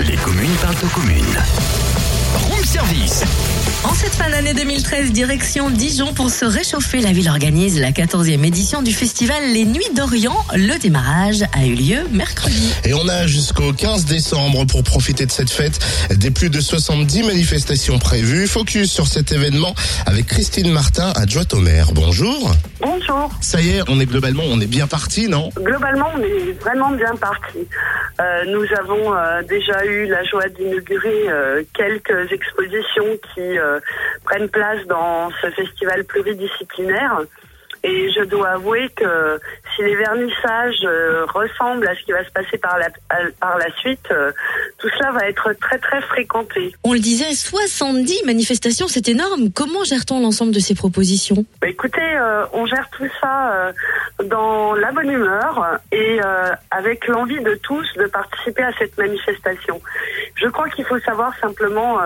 Les communes parlent aux communes. Service. En cette fin d'année 2013, direction Dijon pour se réchauffer. La ville organise la 14e édition du festival Les Nuits d'Orient. Le démarrage a eu lieu mercredi. Et on a jusqu'au 15 décembre pour profiter de cette fête. Des plus de 70 manifestations prévues. Focus sur cet événement avec Christine Martin, adjointe au maire. Bonjour. Bonjour. Ça y est, on est globalement, on est bien parti, non? Globalement, on est vraiment bien parti. Euh, nous avons euh, déjà eu la joie d'inaugurer euh, quelques expositions qui euh, prennent place dans ce festival pluridisciplinaire. Et je dois avouer que si les vernissages euh, ressemblent à ce qui va se passer par la, à- par la suite, euh, tout cela va être très très fréquenté. On le disait, 70 manifestations, c'est énorme. Comment gère-t-on l'ensemble de ces propositions? Bah, écoutez, euh, on gère tout ça dans la bonne humeur et avec l'envie de tous de participer à cette manifestation. Je crois qu'il faut savoir simplement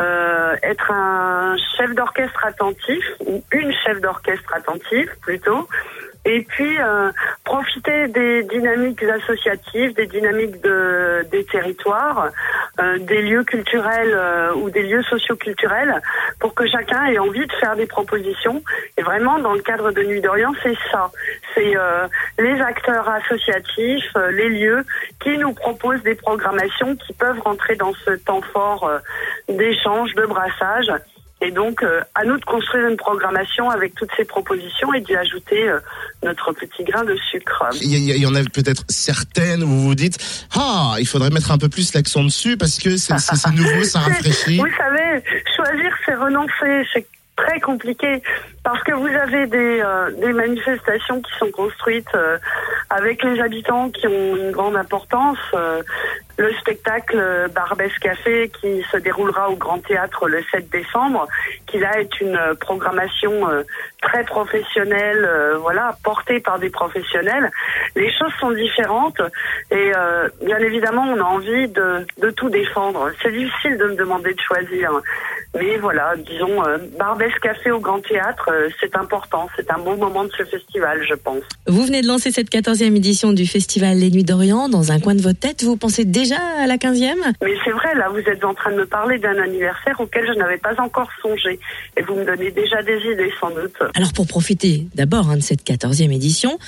euh, être un chef d'orchestre attentif ou une chef d'orchestre attentive plutôt. Et puis euh, profiter des dynamiques associatives, des dynamiques de, des territoires, euh, des lieux culturels euh, ou des lieux socioculturels, pour que chacun ait envie de faire des propositions. Et vraiment, dans le cadre de Nuit d'Orient, c'est ça. C'est euh, les acteurs associatifs, euh, les lieux qui nous proposent des programmations qui peuvent rentrer dans ce temps fort euh, d'échange, de brassage. Et donc, euh, à nous de construire une programmation avec toutes ces propositions et d'y ajouter euh, notre petit grain de sucre. il y, en a peut-être certaines où vous vous dites ah il faudrait mettre un peu plus l'accent dessus parce que c'est nouveau ça rafraîchit Vous savez, choisir, c'est renoncer. C'est très compliqué parce que vous avez des, euh, des manifestations qui sont construites avec les habitants qui ont une grande importance. Le spectacle euh, Barbès Café qui se déroulera au Grand Théâtre le 7 décembre, qui là est une euh, programmation euh, très professionnelle, voilà, portée par des professionnels. Les choses sont différentes et bien évidemment on a envie de, de tout défendre. C'est difficile de me demander de choisir. Mais voilà, disons, euh, Barbès Café au Grand Théâtre, euh, c'est important, c'est un beau moment de ce festival, je pense. Vous venez de lancer cette 14e édition du festival Les Nuits d'Orient. Dans un coin de votre tête, vous pensez déjà à la 15e Mais c'est vrai, là, vous êtes en train de me parler d'un anniversaire auquel je n'avais pas encore songé. Et vous me donnez déjà des idées, sans doute. Alors pour profiter d'abord hein, de cette 14e édition,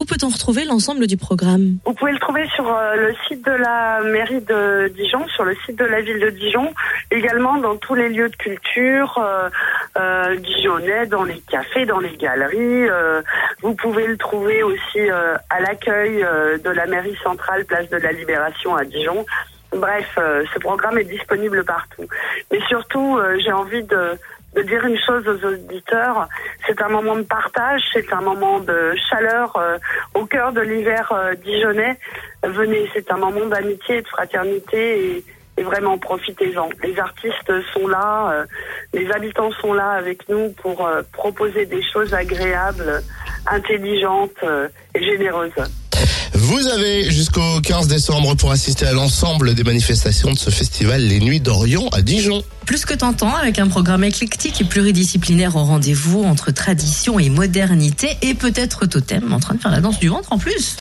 où peut-on retrouver l'ensemble du programme Vous pouvez le trouver sur euh, le site de la mairie de Dijon, sur le site de la ville de Dijon, également dans tous les lieux de culture euh, euh, dijonnais, dans les cafés, dans les galeries. euh, vous pouvez le trouver aussi euh, à l'accueil euh, de la mairie centrale, place de la Libération à Dijon. Bref, ce programme est disponible partout. Mais surtout, j'ai envie de, de dire une chose aux auditeurs. C'est un moment de partage, c'est un moment de chaleur euh, au cœur de l'hiver euh, dijonnais. Venez, c'est un moment d'amitié et de fraternité et, et vraiment profitez-en. Les artistes sont là, euh, les habitants sont là avec nous pour euh, proposer des choses agréables, intelligentes euh, et généreuses. Vous avez jusqu'au 15 décembre pour assister à l'ensemble des manifestations de ce festival Les Nuits d'Orient à Dijon. Plus que tentant, avec un programme éclectique et pluridisciplinaire au rendez-vous entre tradition et modernité, et peut-être totem en train de faire la danse du ventre en plus.